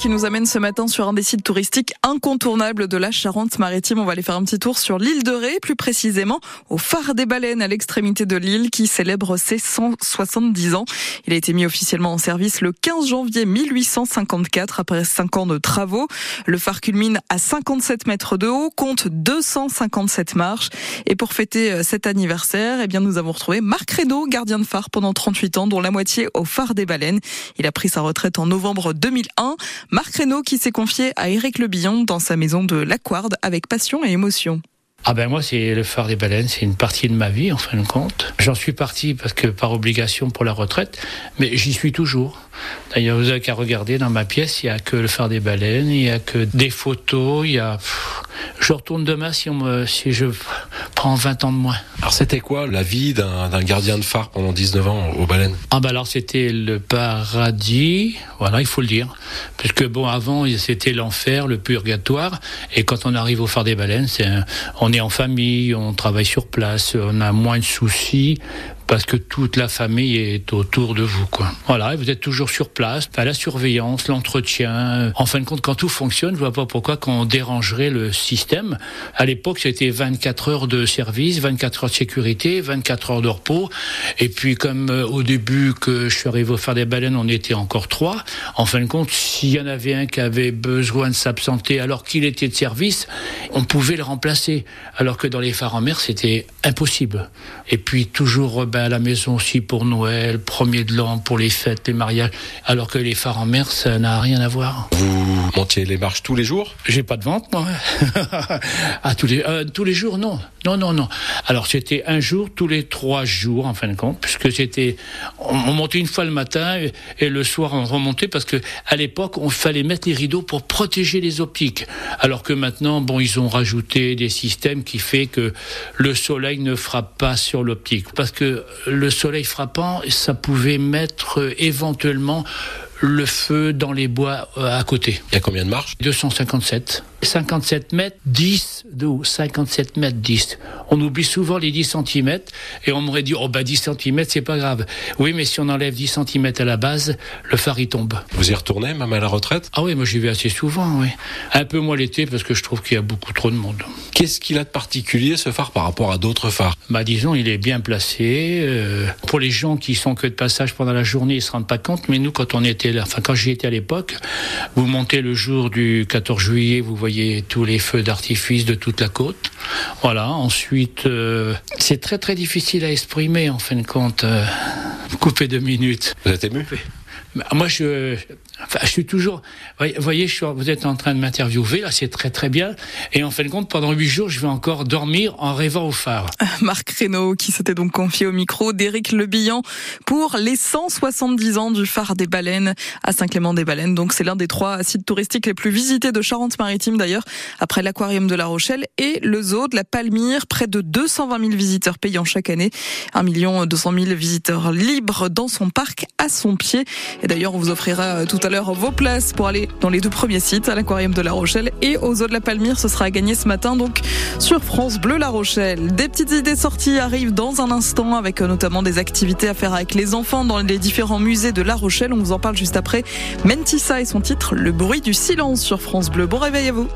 qui nous amène ce matin sur un des sites touristiques incontournables de la Charente-Maritime. On va aller faire un petit tour sur l'île de Ré, plus précisément au phare des baleines à l'extrémité de l'île qui célèbre ses 170 ans. Il a été mis officiellement en service le 15 janvier 1854 après 5 ans de travaux. Le phare culmine à 57 mètres de haut, compte 257 marches. Et pour fêter euh, cet anniversaire, eh bien, nous avons retrouvé Marc Reynaud, gardien de phare pendant 38 ans, dont la moitié au phare des baleines. Il a pris sa retraite en novembre 2001. Marc Reynaud qui s'est confié à Éric Le Billon dans sa maison de Laquarde avec passion et émotion. Ah ben moi c'est le phare des baleines, c'est une partie de ma vie en fin de compte. J'en suis parti parce que par obligation pour la retraite, mais j'y suis toujours. D'ailleurs vous avez qu'à regarder dans ma pièce, il y a que le phare des baleines, il y a que des photos, il y a. Je retourne demain si on me, si je prends 20 ans de moins. Alors c'était quoi la vie d'un gardien de phare pendant 19 ans aux baleines Ah ben alors c'était le paradis, voilà il faut le dire, puisque bon avant c'était l'enfer, le purgatoire, et quand on arrive au phare des baleines, on est en famille, on travaille sur place, on a moins de soucis parce que toute la famille est autour de vous. Quoi. Voilà, vous êtes toujours sur place, à la surveillance, l'entretien. En fin de compte, quand tout fonctionne, je vois pas pourquoi qu'on dérangerait le système. À l'époque, c'était 24 heures de service, 24 heures de sécurité, 24 heures de repos. Et puis, comme euh, au début que je suis arrivé au faire des baleines, on était encore trois. En fin de compte, s'il y en avait un qui avait besoin de s'absenter alors qu'il était de service, on pouvait le remplacer. Alors que dans les phares en mer, c'était impossible. Et puis, toujours, ben, à la maison aussi pour Noël, premier de l'an, pour les fêtes, les mariages, alors que les phares en mer, ça n'a rien à voir. Vous montiez les marches tous les jours? J'ai pas de vente, moi. ah, tous les, euh, tous les jours, non. Non, non, non. Alors, c'était un jour tous les trois jours, en fin de compte, puisque c'était, on, montait une fois le matin et, et, le soir on remontait parce que à l'époque, on fallait mettre les rideaux pour protéger les optiques. Alors que maintenant, bon, ils ont rajouté des systèmes qui fait que le soleil ne frappe pas sur l'optique. Parce que le soleil frappant, ça pouvait mettre euh, éventuellement le feu dans les bois euh, à côté. Il y a combien de marches? 257. 57 mètres 10 de haut, 57 mètres 10. On oublie souvent les 10 cm et on m'aurait dit, oh bah 10 cm c'est pas grave. Oui, mais si on enlève 10 cm à la base, le phare il tombe. Vous y retournez même à la retraite? Ah oui, moi j'y vais assez souvent, oui. Un peu moins l'été parce que je trouve qu'il y a beaucoup trop de monde. Qu'est-ce qu'il a de particulier ce phare par rapport à d'autres phares? Bah disons, il est bien placé. Euh, pour les gens qui sont que de passage pendant la journée, ils se rendent pas compte, mais nous quand on était là, enfin quand j'y étais à l'époque, vous montez le jour du 14 juillet, vous voyez tous les feux d'artifice de toute la côte. Voilà. Ensuite, euh, c'est très très difficile à exprimer en fin de compte. Euh, couper deux minutes. Vous êtes ému? Moi, je, enfin, je suis toujours. Vous voyez, je suis, vous êtes en train de m'interviewer, là, c'est très très bien. Et en fin de compte, pendant huit jours, je vais encore dormir en rêvant au phare. Marc Reynaud, qui s'était donc confié au micro d'Éric Lebillan pour les 170 ans du phare des baleines à Saint-Clément-des-Baleines. Donc, c'est l'un des trois sites touristiques les plus visités de Charente-Maritime, d'ailleurs, après l'aquarium de La Rochelle et le zoo de la Palmyre. Près de 220 000 visiteurs payant chaque année. 1 200 000 visiteurs libres dans son parc à son pied. Et d'ailleurs, on vous offrira euh, tout à l'heure vos places pour aller dans les deux premiers sites, à l'aquarium de La Rochelle et aux zoo de la Palmyre. Ce sera à gagner ce matin, donc sur France Bleu La Rochelle. Des petites idées sorties arrivent dans un instant, avec euh, notamment des activités à faire avec les enfants dans les différents musées de La Rochelle. On vous en parle juste après. Mentissa et son titre, Le bruit du silence sur France Bleu. Bon réveil à vous.